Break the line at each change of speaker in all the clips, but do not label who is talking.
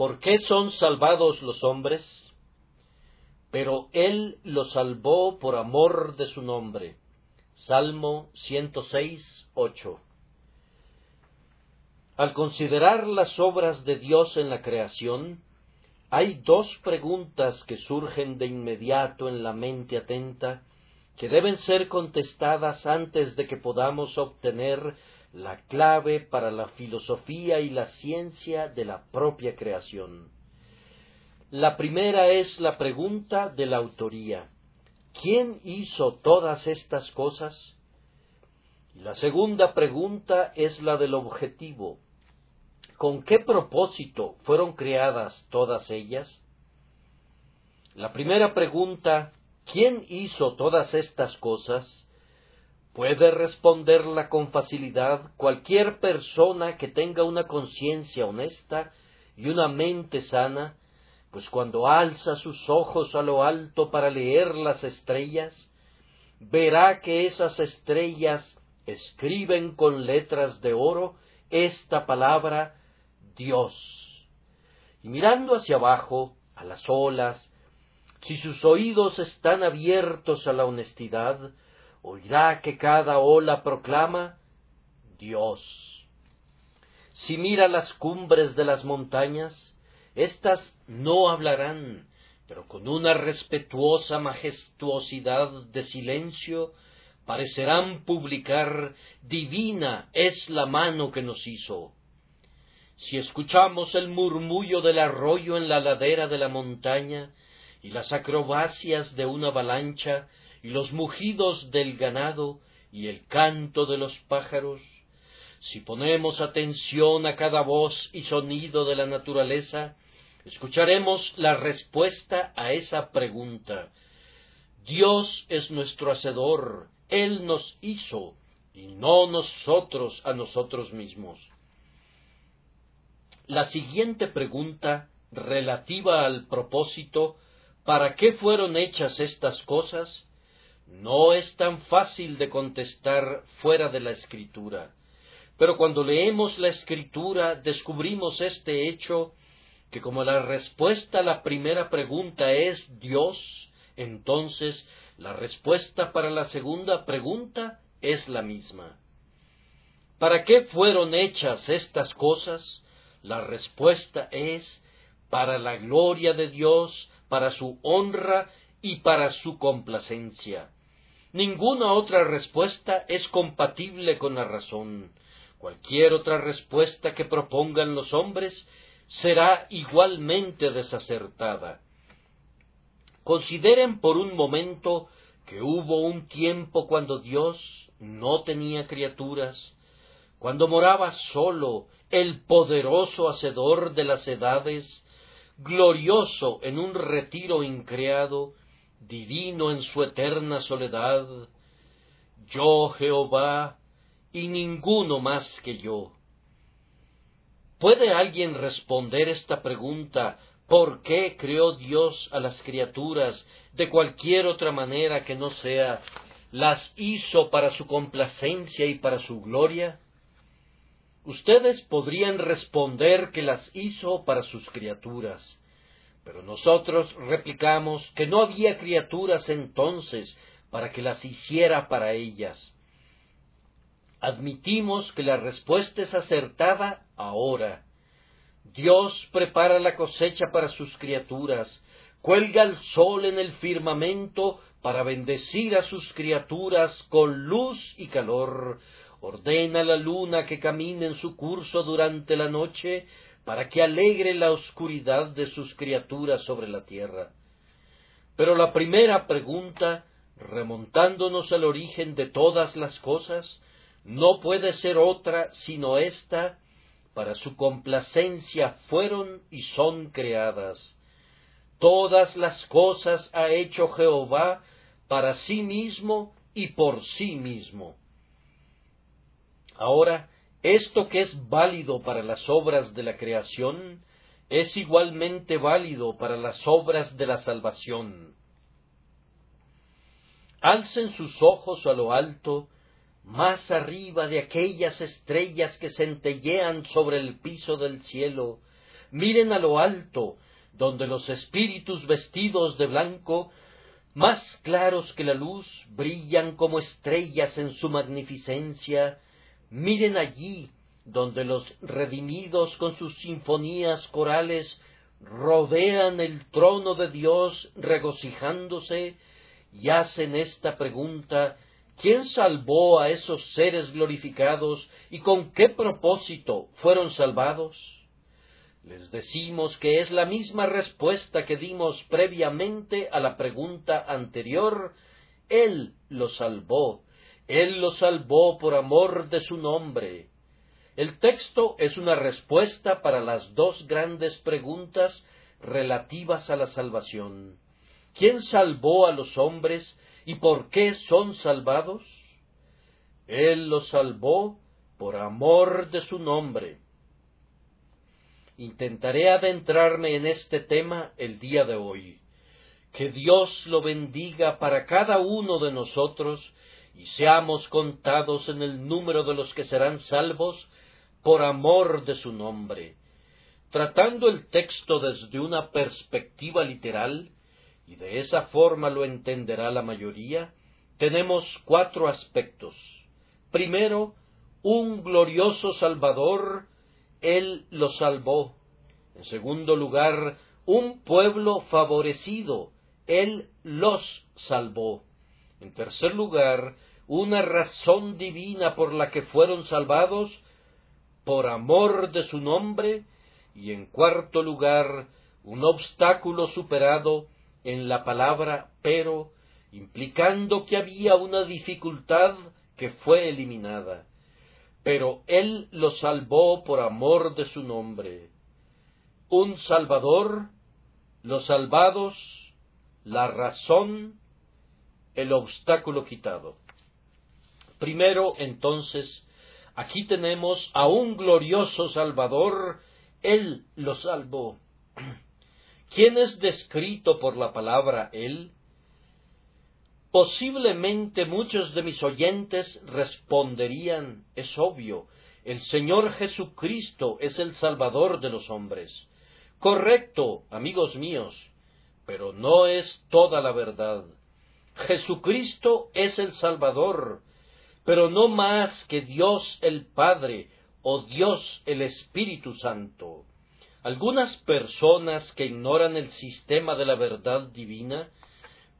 ¿Por qué son salvados los hombres? Pero Él los salvó por amor de su nombre. Salmo 106, 8. Al considerar las obras de Dios en la creación, hay dos preguntas que surgen de inmediato en la mente atenta que deben ser contestadas antes de que podamos obtener la clave para la filosofía y la ciencia de la propia creación. La primera es la pregunta de la autoría. ¿Quién hizo todas estas cosas? la segunda pregunta es la del objetivo. ¿Con qué propósito fueron creadas todas ellas? La primera pregunta, ¿quién hizo todas estas cosas? Puede responderla con facilidad cualquier persona que tenga una conciencia honesta y una mente sana, pues cuando alza sus ojos a lo alto para leer las estrellas, verá que esas estrellas escriben con letras de oro esta palabra Dios. Y mirando hacia abajo, a las olas, si sus oídos están abiertos a la honestidad, oirá que cada ola proclama Dios. Si mira las cumbres de las montañas, éstas no hablarán, pero con una respetuosa majestuosidad de silencio parecerán publicar Divina es la mano que nos hizo. Si escuchamos el murmullo del arroyo en la ladera de la montaña, y las acrobacias de una avalancha, y los mugidos del ganado, y el canto de los pájaros, si ponemos atención a cada voz y sonido de la naturaleza, escucharemos la respuesta a esa pregunta. Dios es nuestro Hacedor, Él nos hizo, y no nosotros a nosotros mismos. La siguiente pregunta, relativa al propósito, ¿para qué fueron hechas estas cosas? No es tan fácil de contestar fuera de la escritura. Pero cuando leemos la escritura descubrimos este hecho que como la respuesta a la primera pregunta es Dios, entonces la respuesta para la segunda pregunta es la misma. ¿Para qué fueron hechas estas cosas? La respuesta es para la gloria de Dios, para su honra y para su complacencia. Ninguna otra respuesta es compatible con la razón. Cualquier otra respuesta que propongan los hombres será igualmente desacertada. Consideren por un momento que hubo un tiempo cuando Dios no tenía criaturas, cuando moraba solo el poderoso hacedor de las edades, glorioso en un retiro increado, divino en su eterna soledad, yo Jehová y ninguno más que yo. ¿Puede alguien responder esta pregunta ¿Por qué creó Dios a las criaturas de cualquier otra manera que no sea las hizo para su complacencia y para su gloria? Ustedes podrían responder que las hizo para sus criaturas, pero nosotros replicamos que no había criaturas entonces para que las hiciera para ellas. Admitimos que la respuesta es acertada ahora. Dios prepara la cosecha para sus criaturas, cuelga el sol en el firmamento para bendecir a sus criaturas con luz y calor, ordena la luna que camine en su curso durante la noche, para que alegre la oscuridad de sus criaturas sobre la tierra. Pero la primera pregunta, remontándonos al origen de todas las cosas, no puede ser otra sino esta, para su complacencia fueron y son creadas. Todas las cosas ha hecho Jehová para sí mismo y por sí mismo. Ahora, esto que es válido para las obras de la creación, es igualmente válido para las obras de la salvación. Alcen sus ojos a lo alto, más arriba de aquellas estrellas que centellean sobre el piso del cielo, miren a lo alto, donde los espíritus vestidos de blanco, más claros que la luz, brillan como estrellas en su magnificencia, miren allí, donde los redimidos con sus sinfonías corales rodean el trono de Dios regocijándose y hacen esta pregunta ¿Quién salvó a esos seres glorificados y con qué propósito fueron salvados? Les decimos que es la misma respuesta que dimos previamente a la pregunta anterior. Él los salvó. Él los salvó por amor de su nombre. El texto es una respuesta para las dos grandes preguntas relativas a la salvación. ¿Quién salvó a los hombres ¿Y por qué son salvados? Él los salvó por amor de su nombre. Intentaré adentrarme en este tema el día de hoy. Que Dios lo bendiga para cada uno de nosotros y seamos contados en el número de los que serán salvos por amor de su nombre. Tratando el texto desde una perspectiva literal, y de esa forma lo entenderá la mayoría, tenemos cuatro aspectos. Primero, un glorioso Salvador, Él lo salvó. En segundo lugar, un pueblo favorecido, Él los salvó. En tercer lugar, una razón divina por la que fueron salvados, por amor de su nombre, y en cuarto lugar, un obstáculo superado en la palabra pero, implicando que había una dificultad que fue eliminada. Pero Él lo salvó por amor de su nombre. Un Salvador, los salvados, la razón, el obstáculo quitado. Primero, entonces, aquí tenemos a un glorioso Salvador, Él lo salvó. ¿Quién es descrito por la palabra Él? Posiblemente muchos de mis oyentes responderían, es obvio, el Señor Jesucristo es el Salvador de los hombres. Correcto, amigos míos, pero no es toda la verdad. Jesucristo es el Salvador, pero no más que Dios el Padre o Dios el Espíritu Santo. Algunas personas que ignoran el sistema de la verdad divina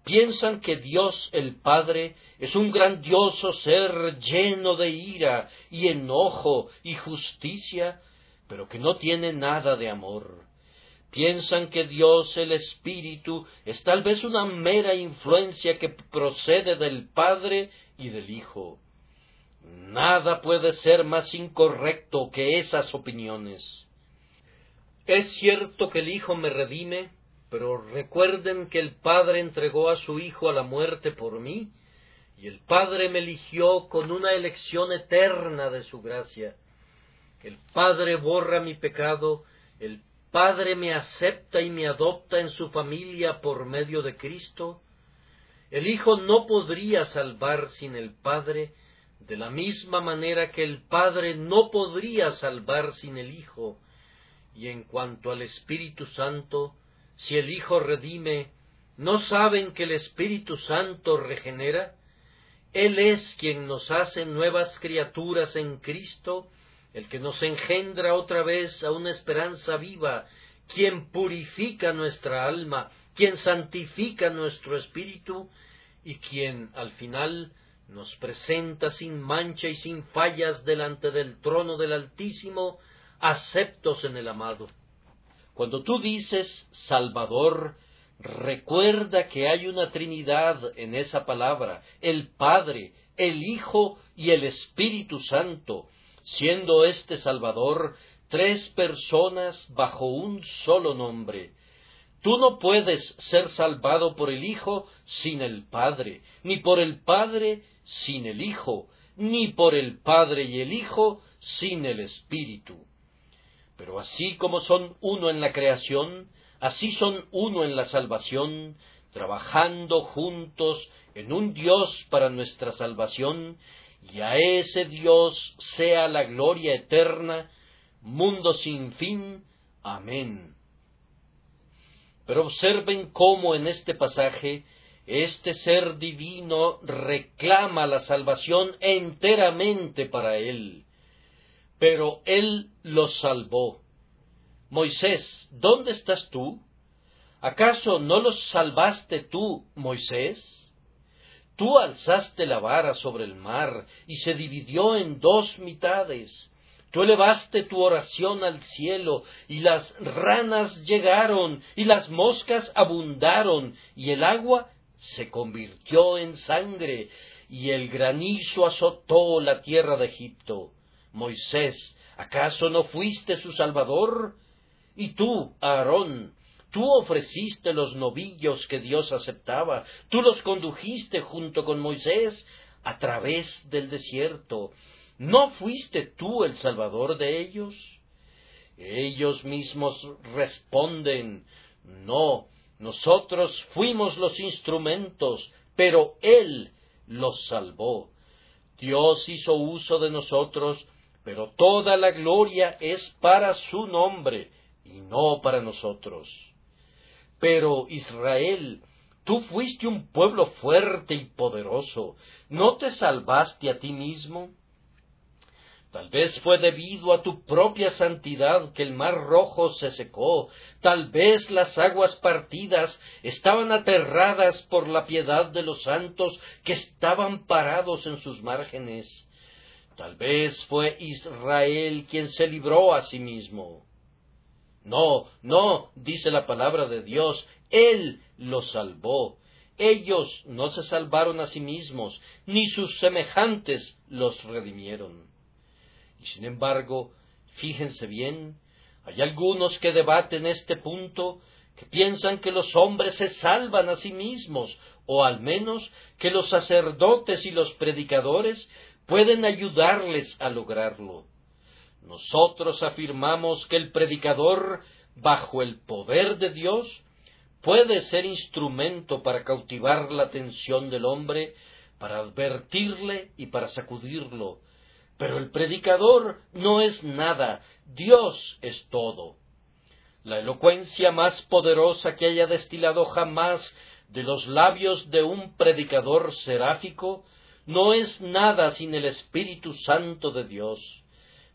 piensan que Dios el Padre es un grandioso ser lleno de ira y enojo y justicia, pero que no tiene nada de amor. Piensan que Dios el Espíritu es tal vez una mera influencia que procede del Padre y del Hijo. Nada puede ser más incorrecto que esas opiniones. Es cierto que el Hijo me redime, pero recuerden que el Padre entregó a su Hijo a la muerte por mí, y el Padre me eligió con una elección eterna de su gracia. El Padre borra mi pecado, el Padre me acepta y me adopta en su familia por medio de Cristo. El Hijo no podría salvar sin el Padre, de la misma manera que el Padre no podría salvar sin el Hijo. Y en cuanto al Espíritu Santo, si el Hijo redime, ¿no saben que el Espíritu Santo regenera? Él es quien nos hace nuevas criaturas en Cristo, el que nos engendra otra vez a una esperanza viva, quien purifica nuestra alma, quien santifica nuestro espíritu y quien al final nos presenta sin mancha y sin fallas delante del trono del Altísimo aceptos en el amado. Cuando tú dices Salvador, recuerda que hay una Trinidad en esa palabra, el Padre, el Hijo y el Espíritu Santo, siendo este Salvador tres personas bajo un solo nombre. Tú no puedes ser salvado por el Hijo sin el Padre, ni por el Padre sin el Hijo, ni por el Padre y el Hijo sin el Espíritu. Pero así como son uno en la creación, así son uno en la salvación, trabajando juntos en un Dios para nuestra salvación, y a ese Dios sea la gloria eterna, mundo sin fin. Amén. Pero observen cómo en este pasaje este ser divino reclama la salvación enteramente para él. Pero él los salvó. Moisés, ¿dónde estás tú? ¿Acaso no los salvaste tú, Moisés? Tú alzaste la vara sobre el mar y se dividió en dos mitades Tú elevaste tu oración al cielo, y las ranas llegaron, y las moscas abundaron, y el agua se convirtió en sangre, y el granizo azotó la tierra de Egipto. Moisés, ¿acaso no fuiste su salvador? Y tú, Aarón, tú ofreciste los novillos que Dios aceptaba, tú los condujiste junto con Moisés a través del desierto, ¿No fuiste tú el Salvador de ellos? Ellos mismos responden, no, nosotros fuimos los instrumentos, pero Él los salvó. Dios hizo uso de nosotros, pero toda la gloria es para su nombre y no para nosotros. Pero Israel, tú fuiste un pueblo fuerte y poderoso, ¿no te salvaste a ti mismo? Tal vez fue debido a tu propia santidad que el mar rojo se secó, tal vez las aguas partidas estaban aterradas por la piedad de los santos que estaban parados en sus márgenes. Tal vez fue Israel quien se libró a sí mismo. No, no, dice la palabra de Dios, Él los salvó. Ellos no se salvaron a sí mismos, ni sus semejantes los redimieron. Y sin embargo, fíjense bien, hay algunos que debaten este punto, que piensan que los hombres se salvan a sí mismos, o al menos que los sacerdotes y los predicadores pueden ayudarles a lograrlo. Nosotros afirmamos que el predicador, bajo el poder de Dios, puede ser instrumento para cautivar la atención del hombre, para advertirle y para sacudirlo, pero el predicador no es nada, Dios es todo. La elocuencia más poderosa que haya destilado jamás de los labios de un predicador seráfico no es nada sin el Espíritu Santo de Dios.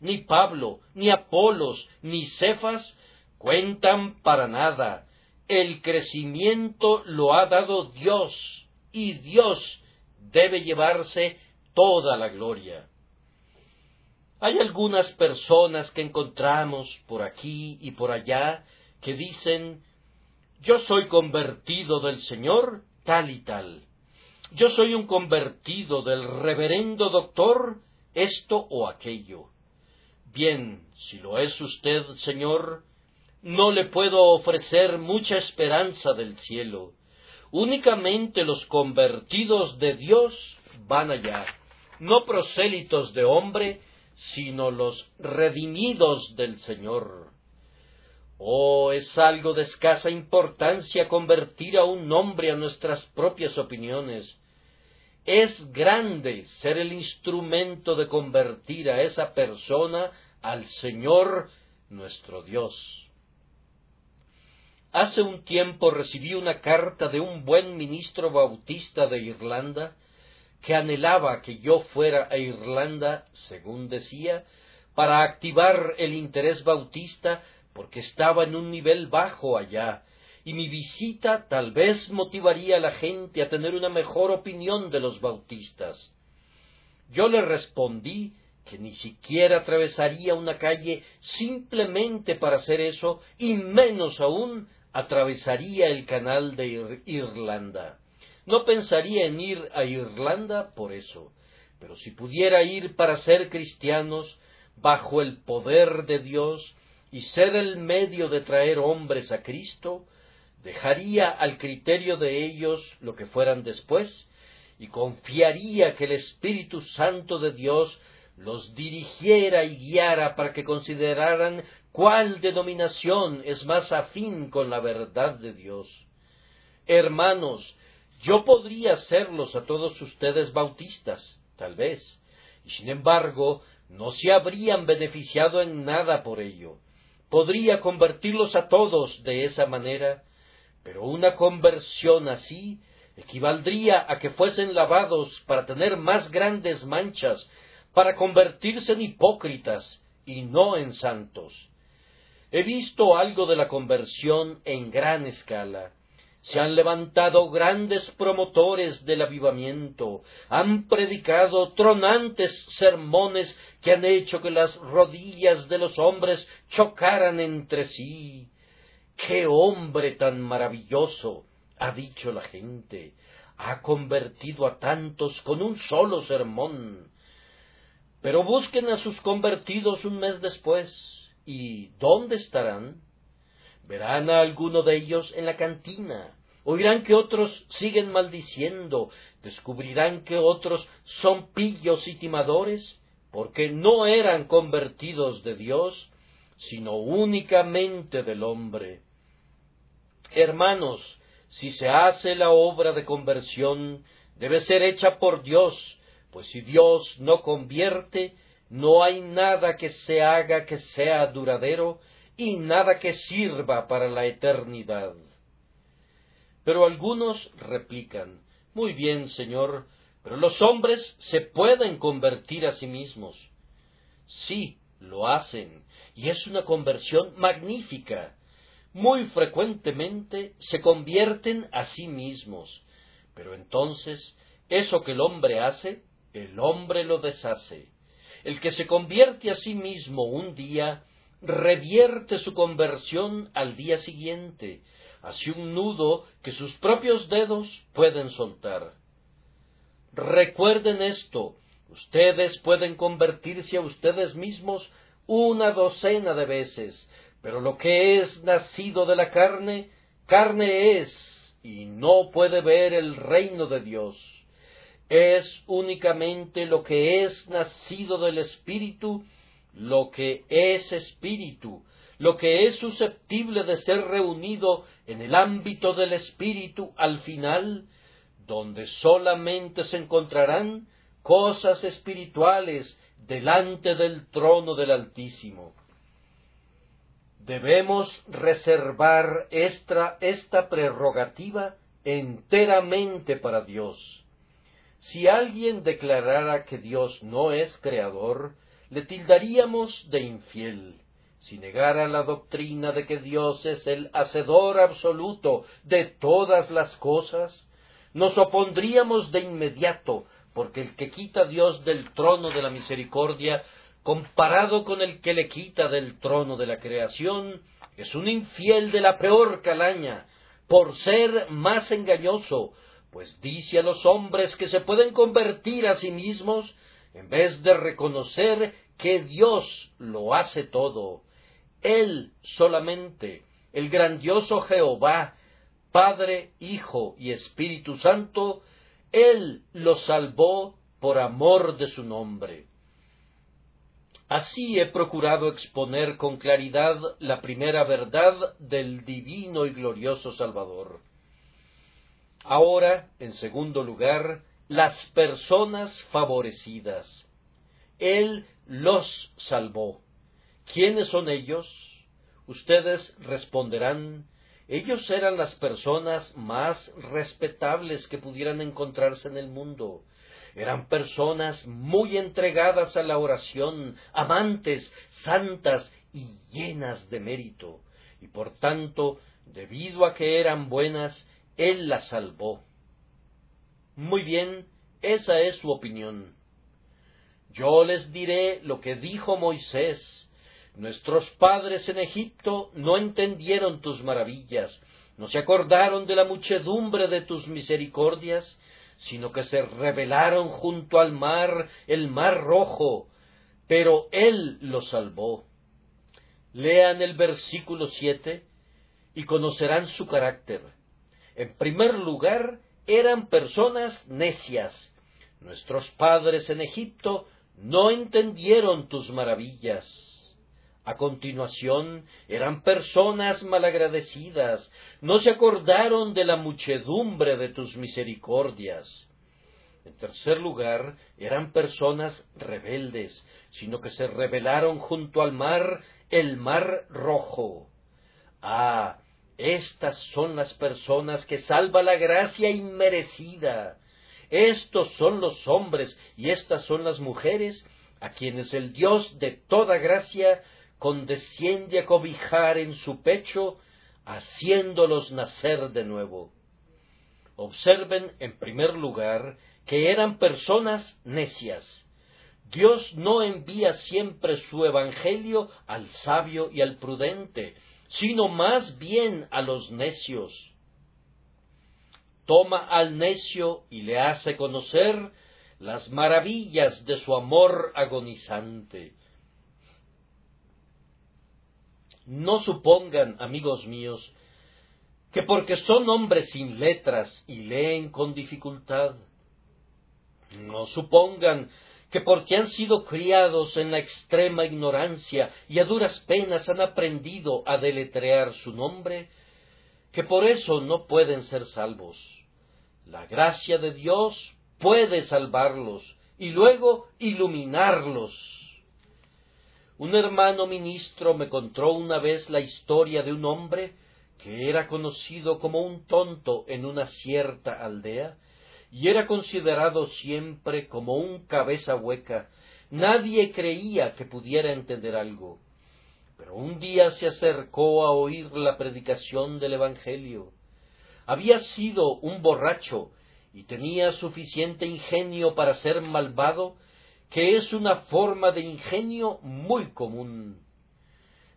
Ni Pablo, ni Apolos, ni Cefas cuentan para nada. El crecimiento lo ha dado Dios, y Dios debe llevarse toda la gloria. Hay algunas personas que encontramos por aquí y por allá que dicen yo soy convertido del Señor tal y tal. Yo soy un convertido del reverendo doctor esto o aquello. Bien, si lo es usted, Señor, no le puedo ofrecer mucha esperanza del cielo. Únicamente los convertidos de Dios van allá, no prosélitos de hombre sino los redimidos del Señor. Oh, es algo de escasa importancia convertir a un hombre a nuestras propias opiniones. Es grande ser el instrumento de convertir a esa persona al Señor nuestro Dios. Hace un tiempo recibí una carta de un buen ministro bautista de Irlanda que anhelaba que yo fuera a Irlanda, según decía, para activar el interés bautista, porque estaba en un nivel bajo allá, y mi visita tal vez motivaría a la gente a tener una mejor opinión de los bautistas. Yo le respondí que ni siquiera atravesaría una calle simplemente para hacer eso, y menos aún atravesaría el canal de Irlanda. No pensaría en ir a Irlanda por eso, pero si pudiera ir para ser cristianos bajo el poder de Dios y ser el medio de traer hombres a Cristo, dejaría al criterio de ellos lo que fueran después y confiaría que el Espíritu Santo de Dios los dirigiera y guiara para que consideraran cuál denominación es más afín con la verdad de Dios. Hermanos, yo podría hacerlos a todos ustedes bautistas, tal vez, y sin embargo no se habrían beneficiado en nada por ello, podría convertirlos a todos de esa manera, pero una conversión así equivaldría a que fuesen lavados para tener más grandes manchas, para convertirse en hipócritas y no en santos. He visto algo de la conversión en gran escala. Se han levantado grandes promotores del avivamiento, han predicado tronantes sermones que han hecho que las rodillas de los hombres chocaran entre sí. ¡Qué hombre tan maravilloso! ha dicho la gente. Ha convertido a tantos con un solo sermón. Pero busquen a sus convertidos un mes después. ¿Y dónde estarán? Verán a alguno de ellos en la cantina, oirán que otros siguen maldiciendo, descubrirán que otros son pillos y timadores, porque no eran convertidos de Dios, sino únicamente del hombre. Hermanos, si se hace la obra de conversión, debe ser hecha por Dios, pues si Dios no convierte, no hay nada que se haga que sea duradero y nada que sirva para la eternidad. Pero algunos replican, Muy bien, Señor, pero los hombres se pueden convertir a sí mismos. Sí, lo hacen, y es una conversión magnífica. Muy frecuentemente se convierten a sí mismos, pero entonces eso que el hombre hace, el hombre lo deshace. El que se convierte a sí mismo un día, revierte su conversión al día siguiente, hace un nudo que sus propios dedos pueden soltar. Recuerden esto, ustedes pueden convertirse a ustedes mismos una docena de veces, pero lo que es nacido de la carne, carne es, y no puede ver el reino de Dios. Es únicamente lo que es nacido del Espíritu, lo que es Espíritu, lo que es susceptible de ser reunido en el ámbito del Espíritu al final, donde solamente se encontrarán cosas espirituales delante del trono del Altísimo. Debemos reservar esta, prerrogativa enteramente para Dios. Si alguien declarara que Dios no es creador, le tildaríamos de infiel. Si negara la doctrina de que Dios es el hacedor absoluto de todas las cosas, nos opondríamos de inmediato, porque el que quita a Dios del trono de la misericordia, comparado con el que le quita del trono de la creación, es un infiel de la peor calaña, por ser más engañoso, pues dice a los hombres que se pueden convertir a sí mismos en vez de reconocer que Dios lo hace todo. Él solamente, el grandioso Jehová, Padre, Hijo y Espíritu Santo, Él lo salvó por amor de su nombre. Así he procurado exponer con claridad la primera verdad del divino y glorioso Salvador. Ahora, en segundo lugar, las personas favorecidas. Él los salvó. ¿Quiénes son ellos? Ustedes responderán, ellos eran las personas más respetables que pudieran encontrarse en el mundo. Eran personas muy entregadas a la oración, amantes, santas y llenas de mérito. Y por tanto, debido a que eran buenas, Él las salvó. Muy bien, esa es su opinión. Yo les diré lo que dijo Moisés. Nuestros padres en Egipto no entendieron tus maravillas, no se acordaron de la muchedumbre de tus misericordias, sino que se rebelaron junto al mar, el mar rojo, pero Él los salvó. Lean el versículo siete y conocerán su carácter. En primer lugar, eran personas necias. Nuestros padres en Egipto no entendieron tus maravillas. A continuación, eran personas malagradecidas, no se acordaron de la muchedumbre de tus misericordias. En tercer lugar, eran personas rebeldes, sino que se rebelaron junto al mar, el mar rojo. Ah, estas son las personas que salva la gracia inmerecida. Estos son los hombres y estas son las mujeres a quienes el Dios de toda gracia condesciende a cobijar en su pecho, haciéndolos nacer de nuevo. Observen, en primer lugar, que eran personas necias. Dios no envía siempre su Evangelio al sabio y al prudente, sino más bien a los necios. Toma al necio y le hace conocer las maravillas de su amor agonizante. No supongan, amigos míos, que porque son hombres sin letras y leen con dificultad, no supongan que porque han sido criados en la extrema ignorancia y a duras penas han aprendido a deletrear su nombre, que por eso no pueden ser salvos. La gracia de Dios puede salvarlos y luego iluminarlos. Un hermano ministro me contó una vez la historia de un hombre que era conocido como un tonto en una cierta aldea y era considerado siempre como un cabeza hueca. Nadie creía que pudiera entender algo. Pero un día se acercó a oír la predicación del Evangelio. Había sido un borracho y tenía suficiente ingenio para ser malvado, que es una forma de ingenio muy común.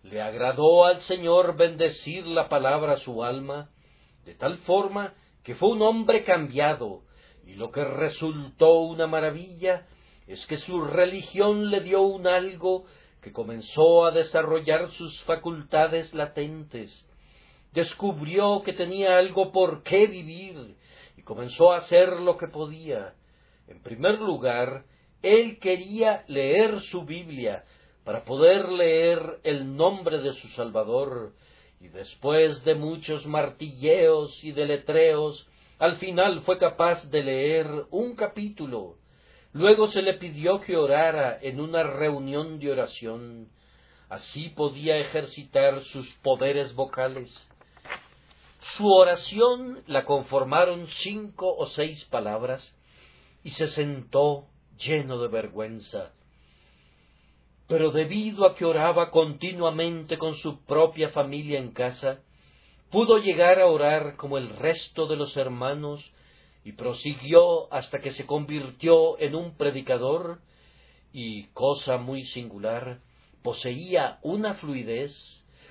Le agradó al Señor bendecir la palabra a su alma, de tal forma que fue un hombre cambiado, y lo que resultó una maravilla es que su religión le dio un algo que comenzó a desarrollar sus facultades latentes, descubrió que tenía algo por qué vivir y comenzó a hacer lo que podía. En primer lugar, él quería leer su Biblia para poder leer el nombre de su Salvador, y después de muchos martilleos y deletreos, al final fue capaz de leer un capítulo. Luego se le pidió que orara en una reunión de oración. Así podía ejercitar sus poderes vocales. Su oración la conformaron cinco o seis palabras y se sentó lleno de vergüenza. Pero debido a que oraba continuamente con su propia familia en casa, pudo llegar a orar como el resto de los hermanos y prosiguió hasta que se convirtió en un predicador y, cosa muy singular, poseía una fluidez,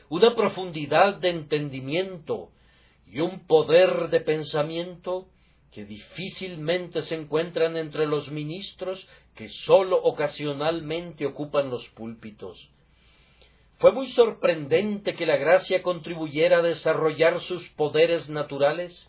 una profundidad de entendimiento y un poder de pensamiento que difícilmente se encuentran entre los ministros que sólo ocasionalmente ocupan los púlpitos. Fue muy sorprendente que la gracia contribuyera a desarrollar sus poderes naturales,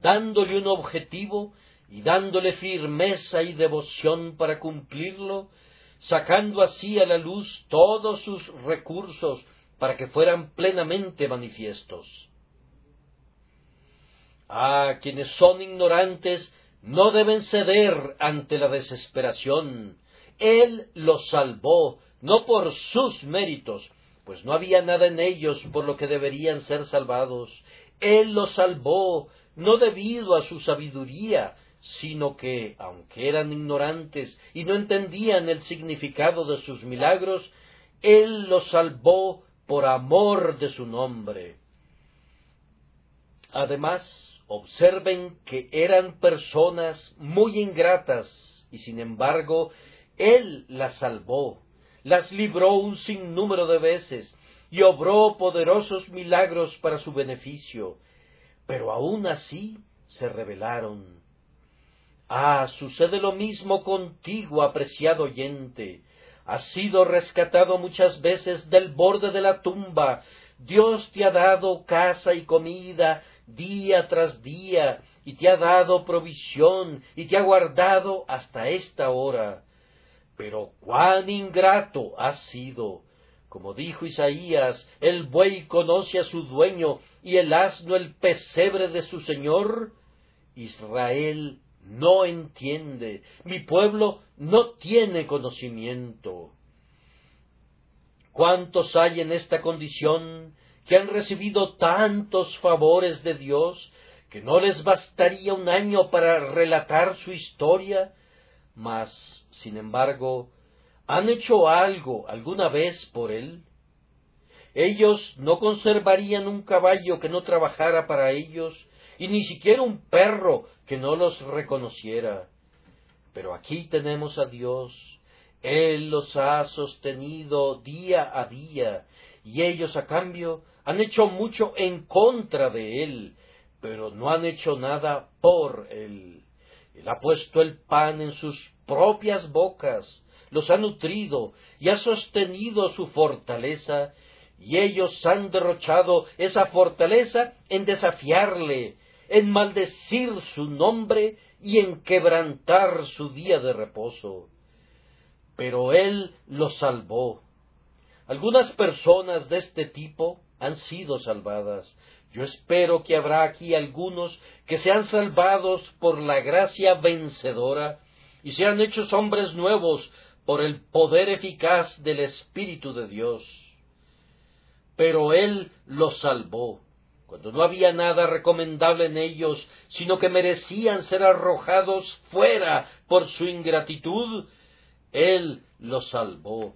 dándole un objetivo y dándole firmeza y devoción para cumplirlo, sacando así a la luz todos sus recursos para que fueran plenamente manifiestos. Ah, quienes son ignorantes no deben ceder ante la desesperación. Él los salvó, no por sus méritos, pues no había nada en ellos por lo que deberían ser salvados. Él los salvó, no debido a su sabiduría, sino que, aunque eran ignorantes y no entendían el significado de sus milagros, Él los salvó por amor de su nombre. Además, Observen que eran personas muy ingratas y sin embargo Él las salvó, las libró un sinnúmero de veces y obró poderosos milagros para su beneficio, pero aun así se rebelaron. Ah, sucede lo mismo contigo, apreciado oyente. Has sido rescatado muchas veces del borde de la tumba. Dios te ha dado casa y comida, día tras día, y te ha dado provisión, y te ha guardado hasta esta hora. Pero cuán ingrato has sido. Como dijo Isaías, el buey conoce a su dueño y el asno el pesebre de su señor. Israel no entiende, mi pueblo no tiene conocimiento. ¿Cuántos hay en esta condición que han recibido tantos favores de Dios que no les bastaría un año para relatar su historia? Mas, sin embargo, ¿han hecho algo alguna vez por él? Ellos no conservarían un caballo que no trabajara para ellos, y ni siquiera un perro que no los reconociera. Pero aquí tenemos a Dios, Él los ha sostenido día a día, y ellos a cambio han hecho mucho en contra de Él, pero no han hecho nada por Él. Él ha puesto el pan en sus propias bocas, los ha nutrido y ha sostenido su fortaleza, y ellos han derrochado esa fortaleza en desafiarle, en maldecir su nombre y en quebrantar su día de reposo. Pero Él los salvó. Algunas personas de este tipo han sido salvadas. Yo espero que habrá aquí algunos que sean salvados por la gracia vencedora y sean hechos hombres nuevos por el poder eficaz del Espíritu de Dios. Pero Él los salvó cuando no había nada recomendable en ellos, sino que merecían ser arrojados fuera por su ingratitud, Él los salvó.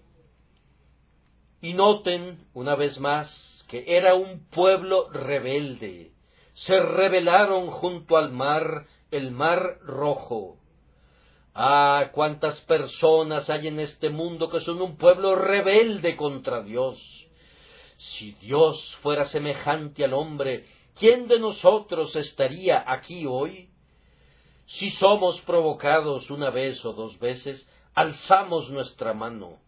Y noten, una vez más, que era un pueblo rebelde. Se rebelaron junto al mar, el mar rojo. Ah, cuántas personas hay en este mundo que son un pueblo rebelde contra Dios si Dios fuera semejante al hombre, ¿quién de nosotros estaría aquí hoy? Si somos provocados una vez o dos veces, alzamos nuestra mano.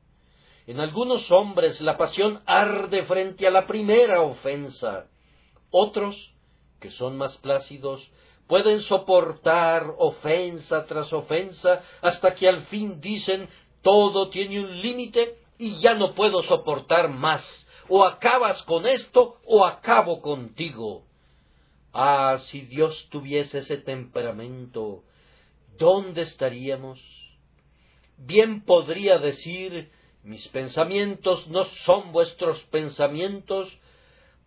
En algunos hombres la pasión arde frente a la primera ofensa. Otros, que son más plácidos, pueden soportar ofensa tras ofensa hasta que al fin dicen todo tiene un límite y ya no puedo soportar más o acabas con esto o acabo contigo. Ah, si Dios tuviese ese temperamento, ¿dónde estaríamos? Bien podría decir, mis pensamientos no son vuestros pensamientos,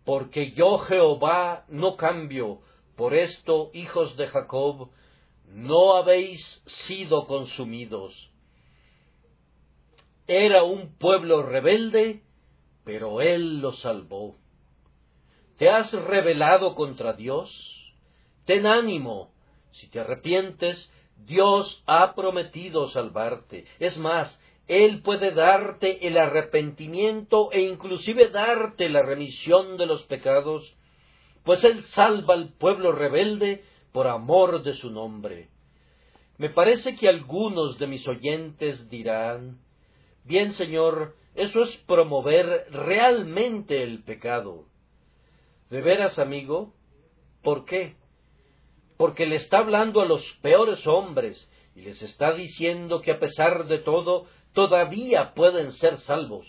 porque yo Jehová no cambio. Por esto, hijos de Jacob, no habéis sido consumidos. Era un pueblo rebelde pero Él lo salvó. ¿Te has rebelado contra Dios? Ten ánimo. Si te arrepientes, Dios ha prometido salvarte. Es más, Él puede darte el arrepentimiento e inclusive darte la remisión de los pecados, pues Él salva al pueblo rebelde por amor de su nombre. Me parece que algunos de mis oyentes dirán, Bien, Señor, eso es promover realmente el pecado. ¿De veras, amigo? ¿Por qué? Porque le está hablando a los peores hombres y les está diciendo que a pesar de todo todavía pueden ser salvos.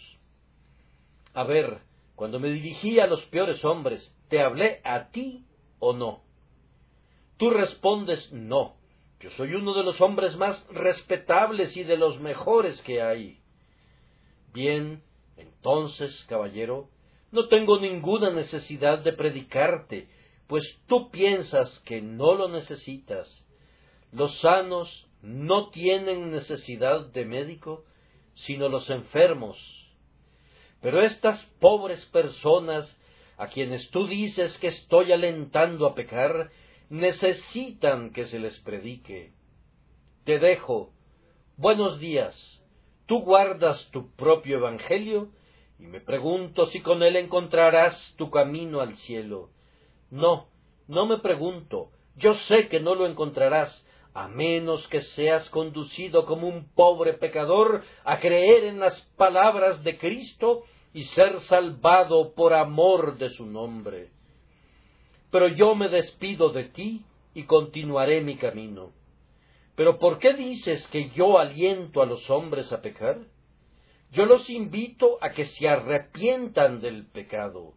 A ver, cuando me dirigí a los peores hombres, ¿te hablé a ti o no? Tú respondes no. Yo soy uno de los hombres más respetables y de los mejores que hay. Bien, entonces, caballero, no tengo ninguna necesidad de predicarte, pues tú piensas que no lo necesitas. Los sanos no tienen necesidad de médico, sino los enfermos. Pero estas pobres personas, a quienes tú dices que estoy alentando a pecar, necesitan que se les predique. Te dejo. Buenos días tú guardas tu propio Evangelio y me pregunto si con él encontrarás tu camino al cielo. No, no me pregunto, yo sé que no lo encontrarás, a menos que seas conducido como un pobre pecador a creer en las palabras de Cristo y ser salvado por amor de su nombre. Pero yo me despido de ti y continuaré mi camino. Pero ¿por qué dices que yo aliento a los hombres a pecar? Yo los invito a que se arrepientan del pecado.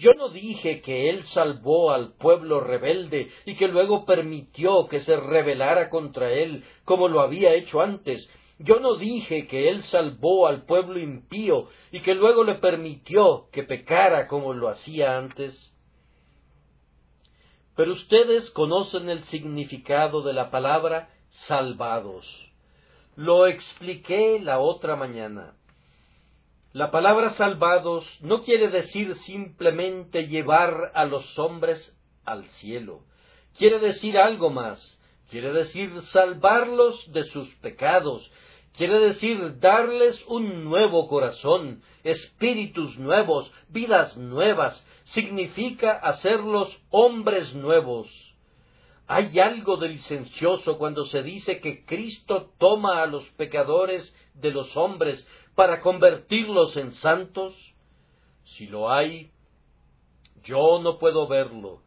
Yo no dije que Él salvó al pueblo rebelde y que luego permitió que se rebelara contra Él como lo había hecho antes. Yo no dije que Él salvó al pueblo impío y que luego le permitió que pecara como lo hacía antes. Pero ustedes conocen el significado de la palabra salvados. Lo expliqué la otra mañana. La palabra salvados no quiere decir simplemente llevar a los hombres al cielo. Quiere decir algo más. Quiere decir salvarlos de sus pecados. Quiere decir darles un nuevo corazón, espíritus nuevos, vidas nuevas. Significa hacerlos hombres nuevos. Hay algo de licencioso cuando se dice que Cristo toma a los pecadores de los hombres para convertirlos en santos? Si lo hay, yo no puedo verlo.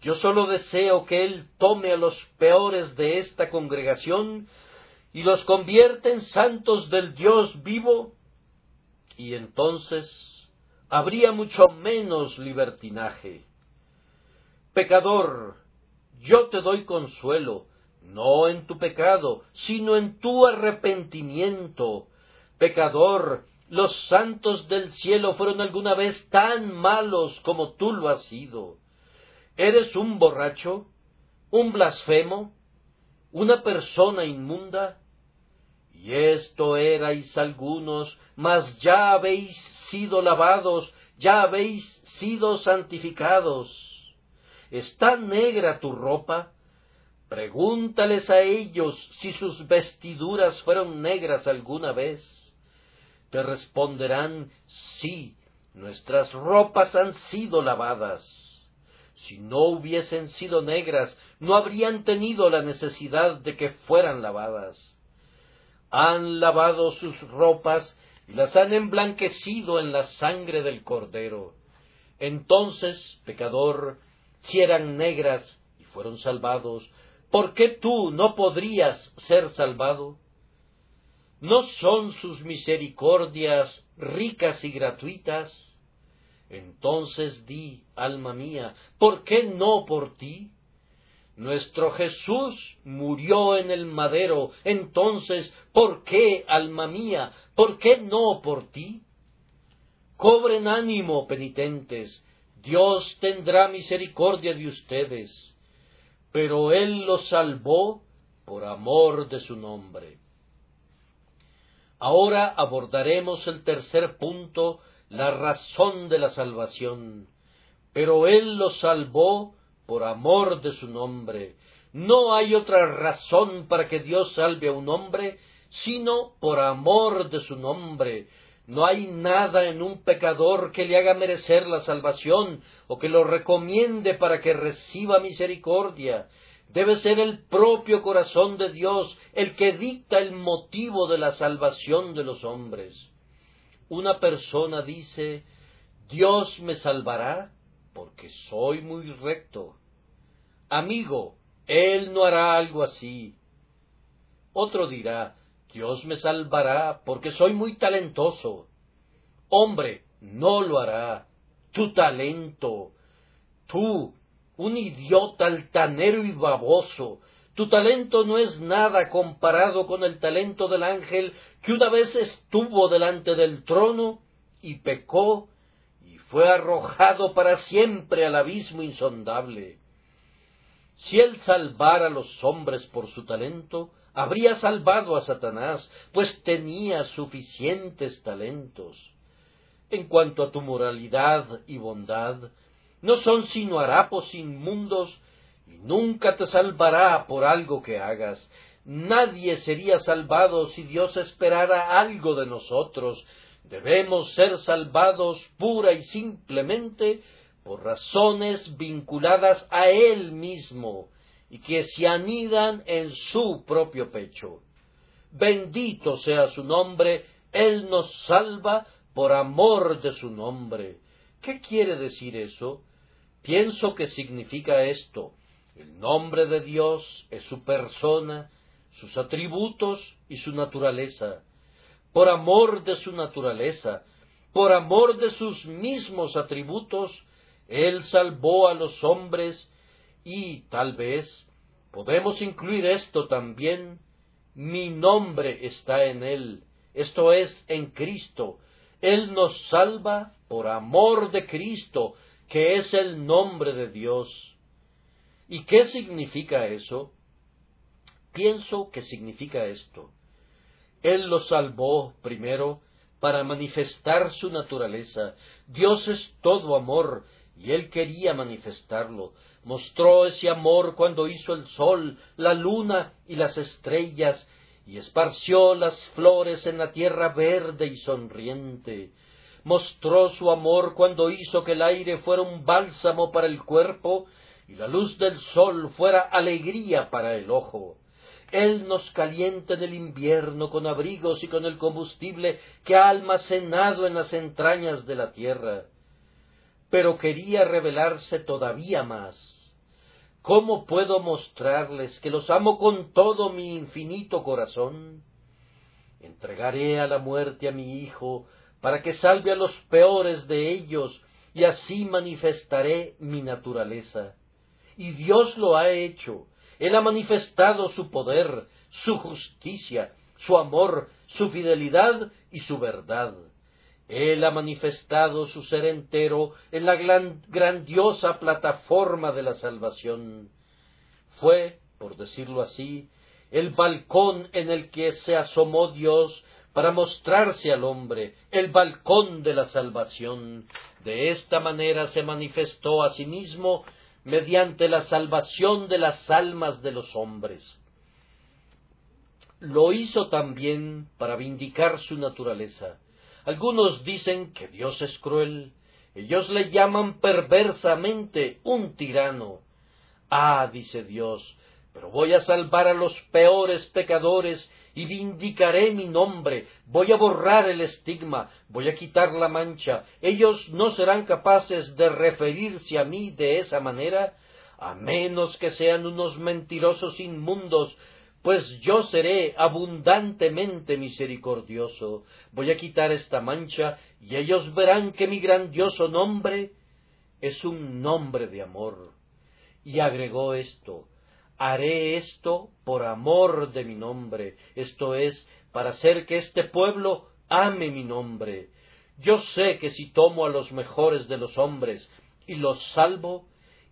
Yo solo deseo que Él tome a los peores de esta congregación y los convierta en santos del Dios vivo, y entonces habría mucho menos libertinaje. Pecador, yo te doy consuelo, no en tu pecado, sino en tu arrepentimiento, Pecador, los santos del cielo fueron alguna vez tan malos como tú lo has sido. ¿Eres un borracho? ¿Un blasfemo? ¿Una persona inmunda? Y esto erais algunos, mas ya habéis sido lavados, ya habéis sido santificados. ¿Está negra tu ropa? Pregúntales a ellos si sus vestiduras fueron negras alguna vez te responderán sí, nuestras ropas han sido lavadas. Si no hubiesen sido negras, no habrían tenido la necesidad de que fueran lavadas. Han lavado sus ropas y las han emblanquecido en la sangre del Cordero. Entonces, pecador, si eran negras y fueron salvados, ¿por qué tú no podrías ser salvado? ¿No son sus misericordias ricas y gratuitas? Entonces di, alma mía, ¿por qué no por ti? Nuestro Jesús murió en el madero, entonces, ¿por qué, alma mía, por qué no por ti? Cobren ánimo, penitentes, Dios tendrá misericordia de ustedes, pero Él los salvó por amor de su nombre. Ahora abordaremos el tercer punto, la razón de la salvación. Pero Él lo salvó por amor de su nombre. No hay otra razón para que Dios salve a un hombre, sino por amor de su nombre. No hay nada en un pecador que le haga merecer la salvación o que lo recomiende para que reciba misericordia. Debe ser el propio corazón de Dios el que dicta el motivo de la salvación de los hombres. Una persona dice, Dios me salvará porque soy muy recto. Amigo, Él no hará algo así. Otro dirá, Dios me salvará porque soy muy talentoso. Hombre, no lo hará. Tu talento, tú un idiota altanero y baboso. Tu talento no es nada comparado con el talento del ángel que una vez estuvo delante del trono y pecó y fue arrojado para siempre al abismo insondable. Si él salvara a los hombres por su talento, habría salvado a Satanás, pues tenía suficientes talentos. En cuanto a tu moralidad y bondad, no son sino harapos inmundos y nunca te salvará por algo que hagas. Nadie sería salvado si Dios esperara algo de nosotros. Debemos ser salvados pura y simplemente por razones vinculadas a Él mismo y que se anidan en su propio pecho. Bendito sea su nombre, Él nos salva por amor de su nombre. ¿Qué quiere decir eso? Pienso que significa esto. El nombre de Dios es su persona, sus atributos y su naturaleza. Por amor de su naturaleza, por amor de sus mismos atributos, Él salvó a los hombres y, tal vez, podemos incluir esto también, mi nombre está en él, esto es, en Cristo. Él nos salva por amor de Cristo, que es el nombre de Dios. ¿Y qué significa eso? Pienso que significa esto. Él lo salvó primero para manifestar su naturaleza. Dios es todo amor, y Él quería manifestarlo. Mostró ese amor cuando hizo el sol, la luna y las estrellas, y esparció las flores en la tierra verde y sonriente. Mostró su amor cuando hizo que el aire fuera un bálsamo para el cuerpo y la luz del sol fuera alegría para el ojo. Él nos calienta en el invierno con abrigos y con el combustible que ha almacenado en las entrañas de la tierra. Pero quería revelarse todavía más. ¿Cómo puedo mostrarles que los amo con todo mi infinito corazón? Entregaré a la muerte a mi hijo para que salve a los peores de ellos, y así manifestaré mi naturaleza. Y Dios lo ha hecho, él ha manifestado su poder, su justicia, su amor, su fidelidad y su verdad. Él ha manifestado su ser entero en la grandiosa plataforma de la salvación. Fue, por decirlo así, el balcón en el que se asomó Dios para mostrarse al hombre, el balcón de la salvación. De esta manera se manifestó a sí mismo mediante la salvación de las almas de los hombres. Lo hizo también para vindicar su naturaleza. Algunos dicen que Dios es cruel, ellos le llaman perversamente un tirano. Ah, dice Dios, pero voy a salvar a los peores pecadores y vindicaré mi nombre, voy a borrar el estigma, voy a quitar la mancha. Ellos no serán capaces de referirse a mí de esa manera, a menos que sean unos mentirosos inmundos, pues yo seré abundantemente misericordioso. Voy a quitar esta mancha, y ellos verán que mi grandioso nombre es un nombre de amor. Y agregó esto, haré esto por amor de mi nombre, esto es, para hacer que este pueblo ame mi nombre. Yo sé que si tomo a los mejores de los hombres y los salvo,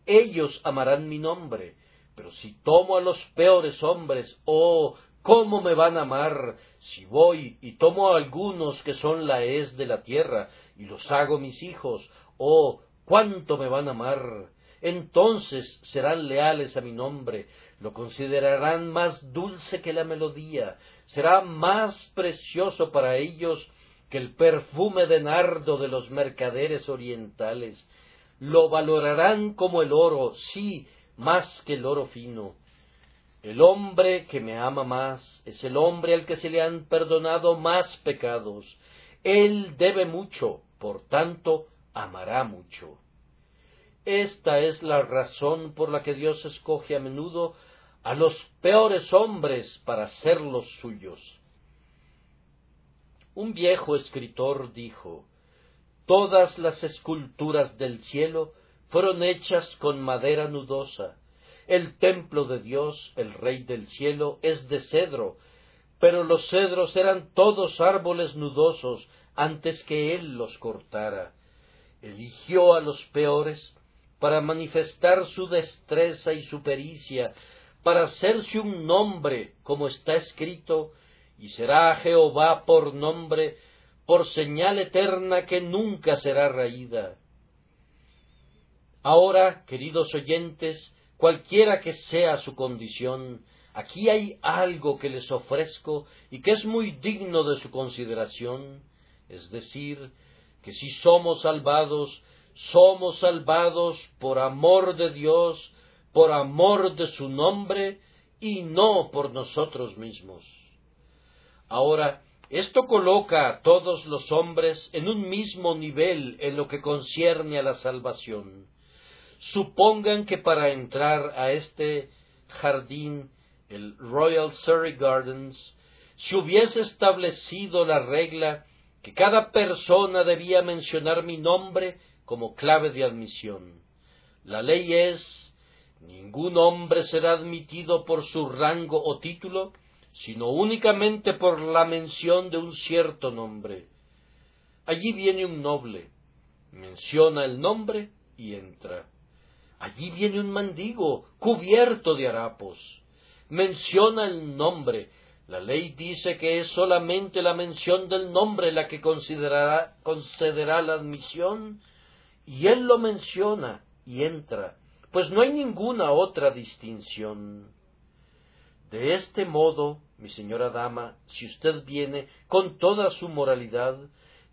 ellos amarán mi nombre. Pero si tomo a los peores hombres, oh, cómo me van a amar si voy y tomo a algunos que son la es de la tierra y los hago mis hijos, oh, cuánto me van a amar entonces serán leales a mi nombre, lo considerarán más dulce que la melodía, será más precioso para ellos que el perfume de nardo de los mercaderes orientales, lo valorarán como el oro, sí, más que el oro fino. El hombre que me ama más es el hombre al que se le han perdonado más pecados. Él debe mucho, por tanto, amará mucho. Esta es la razón por la que Dios escoge a menudo a los peores hombres para ser los suyos. Un viejo escritor dijo Todas las esculturas del cielo fueron hechas con madera nudosa. El templo de Dios, el Rey del cielo, es de cedro, pero los cedros eran todos árboles nudosos antes que él los cortara. Eligió a los peores para manifestar su destreza y su pericia, para hacerse un nombre, como está escrito, y será Jehová por nombre, por señal eterna que nunca será raída. Ahora, queridos oyentes, cualquiera que sea su condición, aquí hay algo que les ofrezco y que es muy digno de su consideración, es decir, que si somos salvados, somos salvados por amor de Dios, por amor de su nombre y no por nosotros mismos. Ahora, esto coloca a todos los hombres en un mismo nivel en lo que concierne a la salvación. Supongan que para entrar a este jardín, el Royal Surrey Gardens, se hubiese establecido la regla que cada persona debía mencionar mi nombre como clave de admisión. La ley es ningún hombre será admitido por su rango o título, sino únicamente por la mención de un cierto nombre. Allí viene un noble, menciona el nombre y entra. Allí viene un mendigo cubierto de harapos, menciona el nombre. La ley dice que es solamente la mención del nombre la que considerará, concederá la admisión, y él lo menciona y entra, pues no hay ninguna otra distinción. De este modo, mi señora dama, si usted viene con toda su moralidad,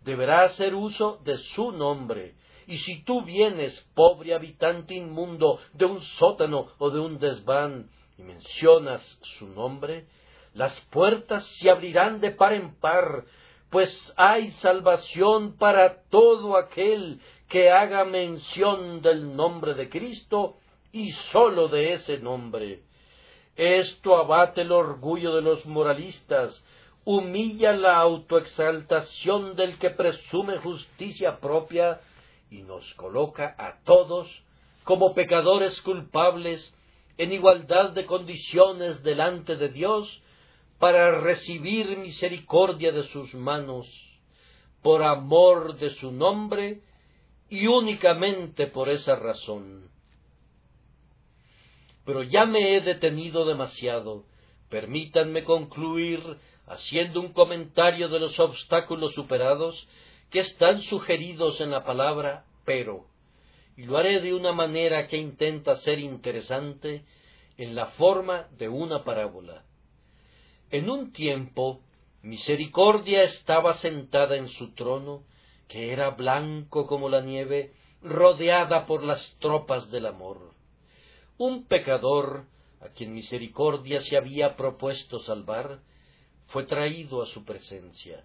deberá hacer uso de su nombre, y si tú vienes, pobre habitante inmundo de un sótano o de un desván, y mencionas su nombre, las puertas se abrirán de par en par, pues hay salvación para todo aquel que haga mención del nombre de Cristo y sólo de ese nombre. Esto abate el orgullo de los moralistas, humilla la autoexaltación del que presume justicia propia y nos coloca a todos como pecadores culpables en igualdad de condiciones delante de Dios para recibir misericordia de sus manos, por amor de su nombre y únicamente por esa razón. Pero ya me he detenido demasiado. Permítanme concluir haciendo un comentario de los obstáculos superados que están sugeridos en la palabra pero, y lo haré de una manera que intenta ser interesante en la forma de una parábola. En un tiempo, Misericordia estaba sentada en su trono, que era blanco como la nieve, rodeada por las tropas del amor. Un pecador, a quien Misericordia se había propuesto salvar, fue traído a su presencia.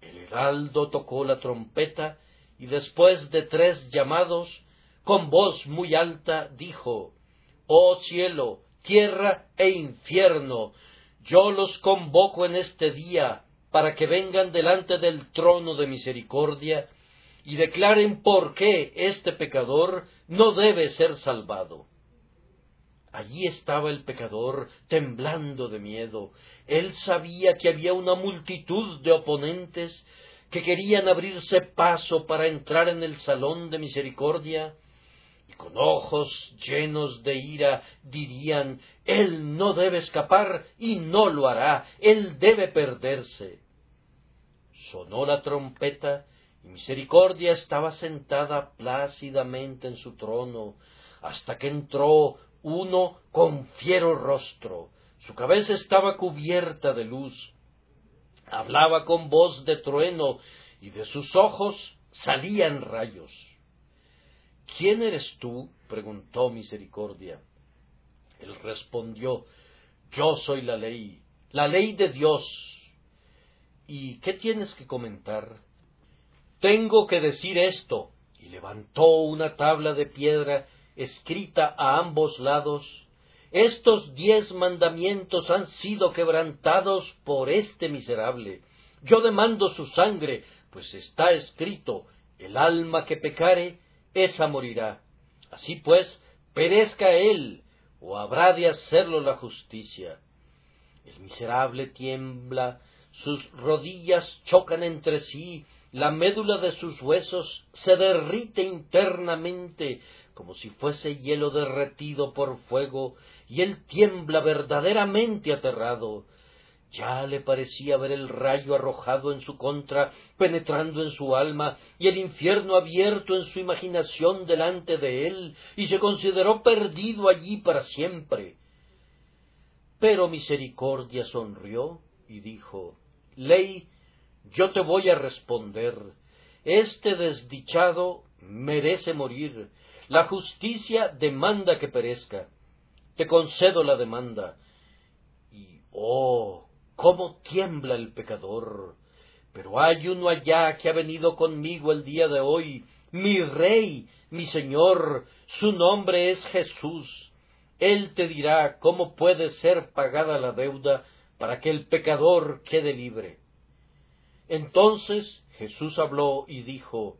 El heraldo tocó la trompeta y después de tres llamados, con voz muy alta dijo Oh cielo, tierra e infierno, yo los convoco en este día para que vengan delante del trono de misericordia y declaren por qué este pecador no debe ser salvado. Allí estaba el pecador temblando de miedo. Él sabía que había una multitud de oponentes que querían abrirse paso para entrar en el salón de misericordia, y con ojos llenos de ira dirían Él no debe escapar y no lo hará, Él debe perderse. Sonó la trompeta y Misericordia estaba sentada plácidamente en su trono, hasta que entró uno con fiero rostro, su cabeza estaba cubierta de luz, hablaba con voz de trueno y de sus ojos salían rayos. ¿Quién eres tú? preguntó Misericordia. Él respondió, Yo soy la ley, la ley de Dios. ¿Y qué tienes que comentar? Tengo que decir esto. Y levantó una tabla de piedra escrita a ambos lados, estos diez mandamientos han sido quebrantados por este miserable. Yo demando su sangre, pues está escrito, el alma que pecare, esa morirá. Así pues, perezca él, o habrá de hacerlo la justicia. El miserable tiembla, sus rodillas chocan entre sí, la médula de sus huesos se derrite internamente como si fuese hielo derretido por fuego, y él tiembla verdaderamente aterrado. Ya le parecía ver el rayo arrojado en su contra, penetrando en su alma, y el infierno abierto en su imaginación delante de él, y se consideró perdido allí para siempre. Pero Misericordia sonrió y dijo Ley, yo te voy a responder. Este desdichado merece morir. La justicia demanda que perezca. Te concedo la demanda. Y, oh, cómo tiembla el pecador. Pero hay uno allá que ha venido conmigo el día de hoy, mi rey, mi señor, su nombre es Jesús. Él te dirá cómo puede ser pagada la deuda para que el pecador quede libre. Entonces Jesús habló y dijo,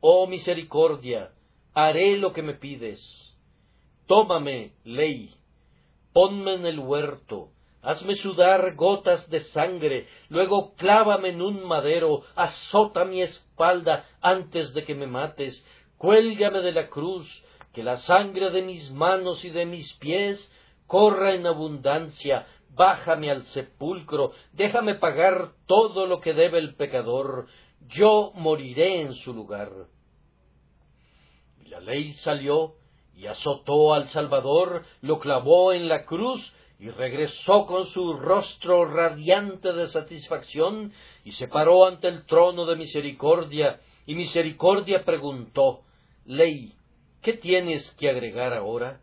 Oh misericordia, haré lo que me pides. Tómame, ley, ponme en el huerto, hazme sudar gotas de sangre, luego clávame en un madero, azota mi espalda antes de que me mates, cuélgame de la cruz, que la sangre de mis manos y de mis pies corra en abundancia, bájame al sepulcro, déjame pagar todo lo que debe el pecador, yo moriré en su lugar. Y la ley salió y azotó al Salvador, lo clavó en la cruz y regresó con su rostro radiante de satisfacción y se paró ante el trono de misericordia, y misericordia preguntó Ley, ¿qué tienes que agregar ahora?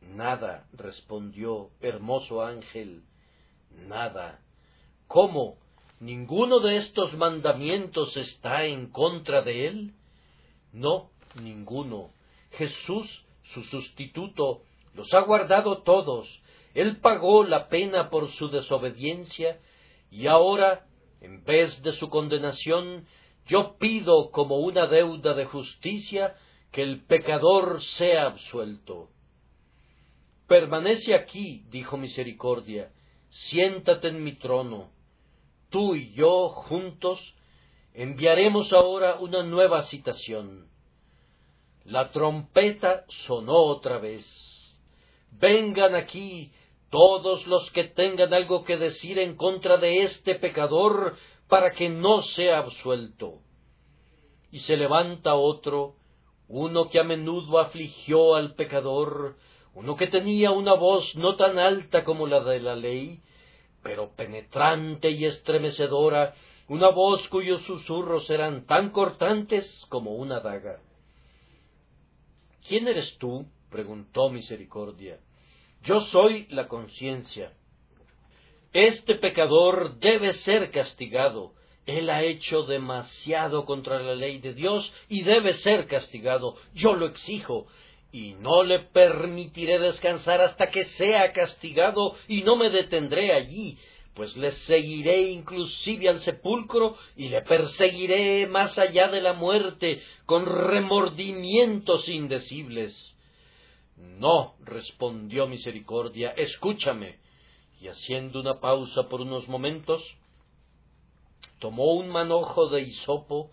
Nada, respondió hermoso ángel, nada. ¿Cómo? ¿Ninguno de estos mandamientos está en contra de él? No, ninguno. Jesús, su sustituto, los ha guardado todos. Él pagó la pena por su desobediencia y ahora, en vez de su condenación, yo pido como una deuda de justicia que el pecador sea absuelto. Permanece aquí, dijo Misericordia, siéntate en mi trono. Tú y yo, juntos, enviaremos ahora una nueva citación. La trompeta sonó otra vez. Vengan aquí todos los que tengan algo que decir en contra de este pecador para que no sea absuelto. Y se levanta otro, uno que a menudo afligió al pecador, uno que tenía una voz no tan alta como la de la ley, pero penetrante y estremecedora, una voz cuyos susurros eran tan cortantes como una daga. ¿Quién eres tú? preguntó Misericordia. Yo soy la conciencia. Este pecador debe ser castigado. Él ha hecho demasiado contra la ley de Dios y debe ser castigado. Yo lo exijo y no le permitiré descansar hasta que sea castigado y no me detendré allí, pues le seguiré inclusive al sepulcro y le perseguiré más allá de la muerte con remordimientos indecibles. No, respondió Misericordia, escúchame. Y haciendo una pausa por unos momentos, tomó un manojo de hisopo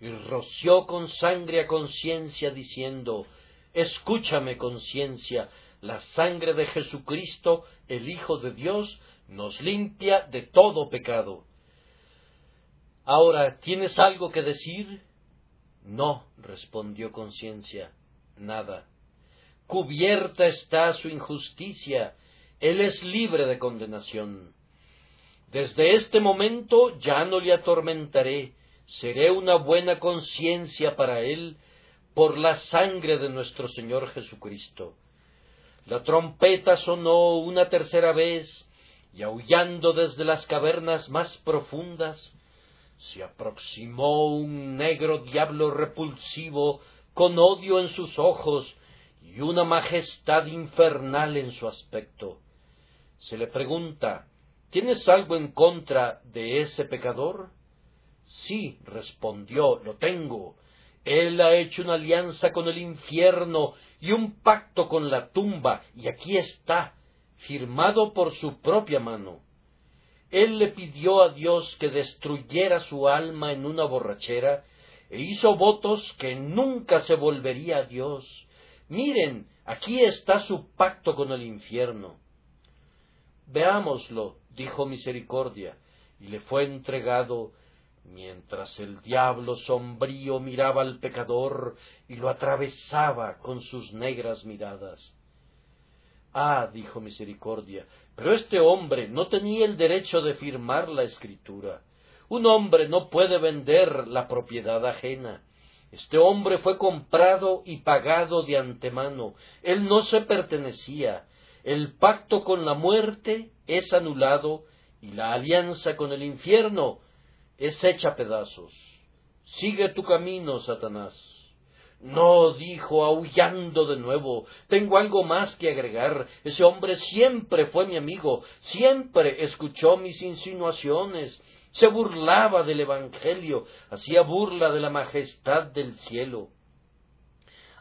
y roció con sangre a conciencia, diciendo Escúchame, conciencia, la sangre de Jesucristo, el Hijo de Dios, nos limpia de todo pecado. Ahora, ¿tienes algo que decir? No, respondió conciencia, nada. Cubierta está su injusticia, él es libre de condenación. Desde este momento ya no le atormentaré, seré una buena conciencia para él, por la sangre de nuestro Señor Jesucristo. La trompeta sonó una tercera vez, y aullando desde las cavernas más profundas, se aproximó un negro diablo repulsivo, con odio en sus ojos y una majestad infernal en su aspecto. Se le pregunta ¿Tienes algo en contra de ese pecador? Sí, respondió, lo tengo. Él ha hecho una alianza con el infierno y un pacto con la tumba, y aquí está, firmado por su propia mano. Él le pidió a Dios que destruyera su alma en una borrachera, e hizo votos que nunca se volvería a Dios. Miren, aquí está su pacto con el infierno. Veámoslo, dijo Misericordia, y le fue entregado mientras el diablo sombrío miraba al pecador y lo atravesaba con sus negras miradas. Ah, dijo Misericordia, pero este hombre no tenía el derecho de firmar la escritura. Un hombre no puede vender la propiedad ajena. Este hombre fue comprado y pagado de antemano. Él no se pertenecía. El pacto con la muerte es anulado y la alianza con el infierno es hecha pedazos. Sigue tu camino, Satanás. No, dijo, aullando de nuevo, tengo algo más que agregar. Ese hombre siempre fue mi amigo, siempre escuchó mis insinuaciones, se burlaba del Evangelio, hacía burla de la majestad del cielo.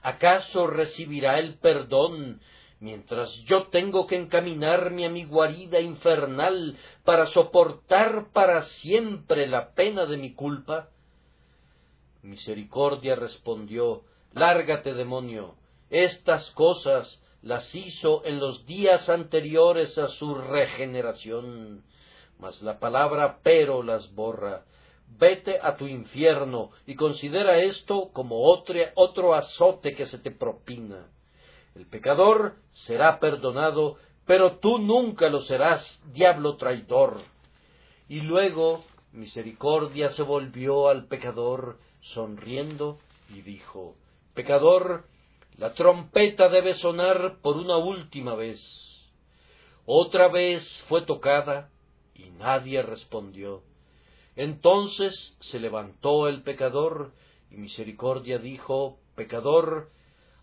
¿Acaso recibirá el perdón mientras yo tengo que encaminarme a mi guarida infernal para soportar para siempre la pena de mi culpa? Misericordia respondió Lárgate, demonio. Estas cosas las hizo en los días anteriores a su regeneración. Mas la palabra pero las borra. Vete a tu infierno y considera esto como otro, otro azote que se te propina. El pecador será perdonado, pero tú nunca lo serás, diablo traidor. Y luego misericordia se volvió al pecador, sonriendo, y dijo Pecador, la trompeta debe sonar por una última vez. Otra vez fue tocada y nadie respondió. Entonces se levantó el pecador y misericordia dijo, Pecador,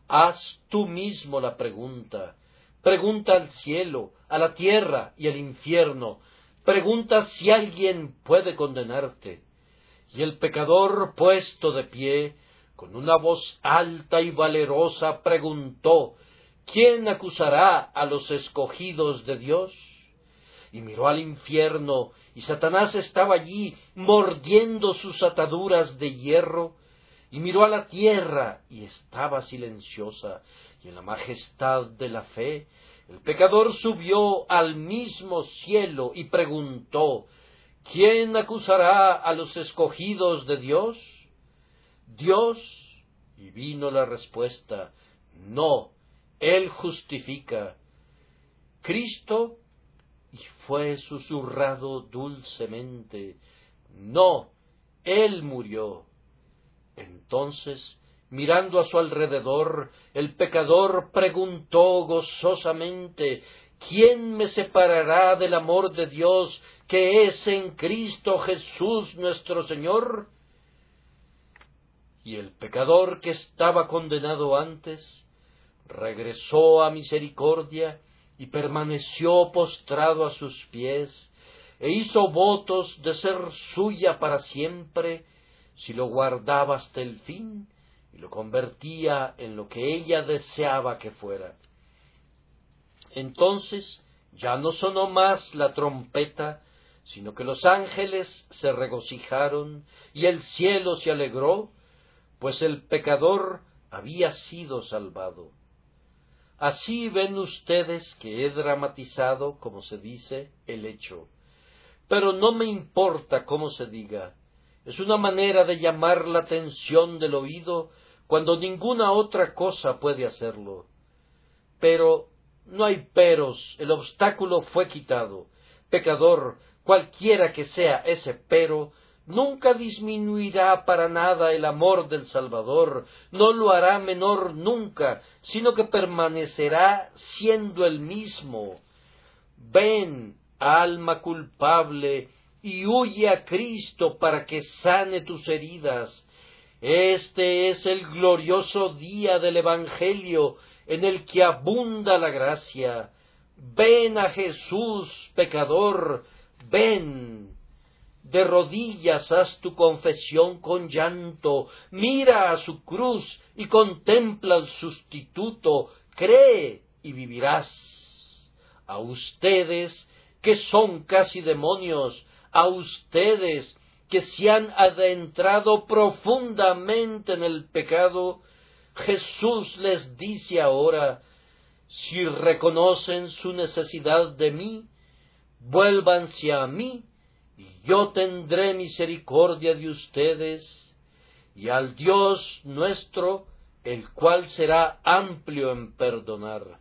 haz tú mismo la pregunta. Pregunta al cielo, a la tierra y al infierno. Pregunta si alguien puede condenarte. Y el pecador, puesto de pie, con una voz alta y valerosa preguntó ¿Quién acusará a los escogidos de Dios? Y miró al infierno, y Satanás estaba allí mordiendo sus ataduras de hierro, y miró a la tierra, y estaba silenciosa, y en la majestad de la fe, el pecador subió al mismo cielo y preguntó ¿Quién acusará a los escogidos de Dios? Dios, y vino la respuesta, no, Él justifica. Cristo, fue susurrado dulcemente, no, Él murió. Entonces, mirando a su alrededor, el pecador preguntó gozosamente, ¿quién me separará del amor de Dios que es en Cristo Jesús nuestro Señor? y el pecador que estaba condenado antes regresó a misericordia y permaneció postrado a sus pies e hizo votos de ser suya para siempre si lo guardaba hasta el fin y lo convertía en lo que ella deseaba que fuera. Entonces ya no sonó más la trompeta, sino que los ángeles se regocijaron y el cielo se alegró pues el pecador había sido salvado. Así ven ustedes que he dramatizado, como se dice, el hecho. Pero no me importa cómo se diga. Es una manera de llamar la atención del oído cuando ninguna otra cosa puede hacerlo. Pero no hay peros, el obstáculo fue quitado. Pecador, cualquiera que sea ese pero, nunca disminuirá para nada el amor del Salvador, no lo hará menor nunca, sino que permanecerá siendo el mismo. Ven, alma culpable, y huye a Cristo para que sane tus heridas. Este es el glorioso día del Evangelio en el que abunda la gracia. Ven a Jesús, pecador, ven de rodillas haz tu confesión con llanto, mira a su cruz y contempla al sustituto, cree y vivirás. A ustedes que son casi demonios, a ustedes que se han adentrado profundamente en el pecado, Jesús les dice ahora, si reconocen su necesidad de mí, vuélvanse a mí yo tendré misericordia de ustedes, y al Dios nuestro, el cual será amplio en perdonar.